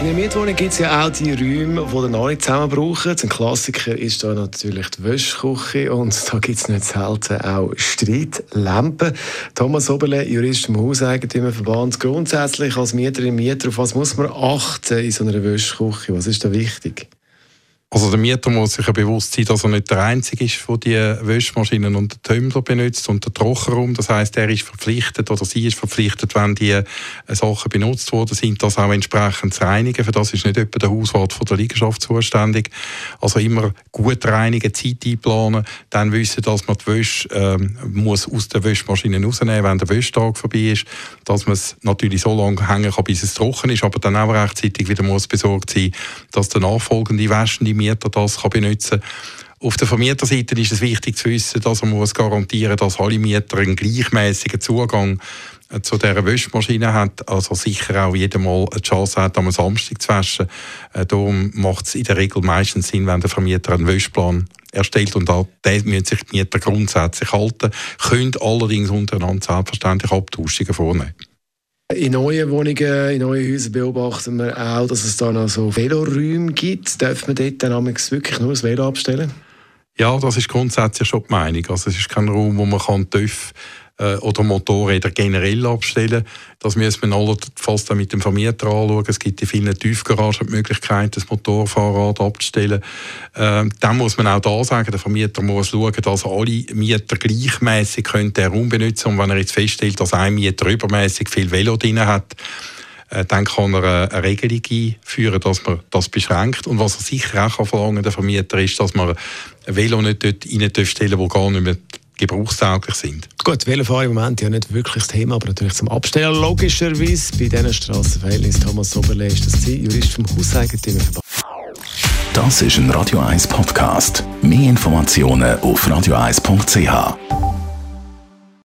in einer Mietwohnung gibt es ja auch die Räume, die noch nicht zusammen brauchen. Ein Klassiker ist da natürlich die Wäschküche und da gibt es nicht selten auch Streitlampen. Thomas Oberle, Jurist im Hauseigentümerverband. Grundsätzlich als Mieterin, Mieter, auf was muss man achten in so einer Wäschküche? Was ist da wichtig? Also der Mieter muss sich ja bewusst sein, dass er nicht der Einzige ist, der die Wäschmaschinen und den Tumbler benutzt und den Trockenraum. Das heißt, er ist verpflichtet oder sie ist verpflichtet, wenn die äh, Sachen benutzt worden sind, das auch entsprechend zu reinigen. Für das ist nicht etwa der Hauswart von der Liegenschaft zuständig. Also immer gut reinigen, Zeit einplanen, dann wissen, dass man die Wäsche äh, muss aus der Wäschmaschine rausnehmen, wenn der Wäschtag vorbei ist, dass man es natürlich so lange hängen kann, bis es trocken ist, aber dann auch rechtzeitig wieder muss besorgt sein, dass der nachfolgende waschende Mieter das kann benutzen. Auf der Vermieterseite ist es wichtig zu wissen, dass man muss garantieren dass alle Mieter einen gleichmäßigen Zugang äh, zu dieser Wäschmaschine haben, also sicher auch jedes Mal eine Chance hat, am Samstag zu waschen. Äh, darum macht es in der Regel meistens Sinn, wenn der Vermieter einen Wäschplan erstellt und auch den müssen sich die Mieter grundsätzlich halten, können allerdings untereinander selbstverständlich Abtauschungen vornehmen. In neuen Wohnungen, in neuen Häusern beobachten wir auch, dass es da noch so Veloräume gibt. Darf man dort dann wirklich nur das Velo abstellen? Ja, das ist grundsätzlich schon die Meinung. Also es ist kein Raum, wo man kann TÜV äh, oder Motorräder generell abstellen. Das müssen wir allenfalls dann mit dem Vermieter anschauen. Es gibt in vielen Tiefgaragen die Möglichkeit, das Motorfahrrad abzustellen. Ähm, dann muss man auch da sagen, der Vermieter muss schauen, dass alle Mieter gleichmäßig Raum benutzen können. Und wenn er jetzt feststellt, dass ein Mieter übermäßig viel Velo drin hat, äh, dann kann er eine Regelung einführen, dass man das beschränkt. Und was er sicher auch verlangen kann, der Vermieter, ist, dass man Velo nicht dort reinstellen darf, wo gar nicht mehr gebrauchstauglich sind. Gut, Velofahrer im Moment ja nicht wirklich das Thema, aber natürlich zum Abstellen logischerweise. Bei diesen Strassenverhältnissen Thomas Soberle ist das Sie, Jurist vom Hauseigentümerverband. Das ist ein Radio 1 Podcast. Mehr Informationen auf radio1.ch.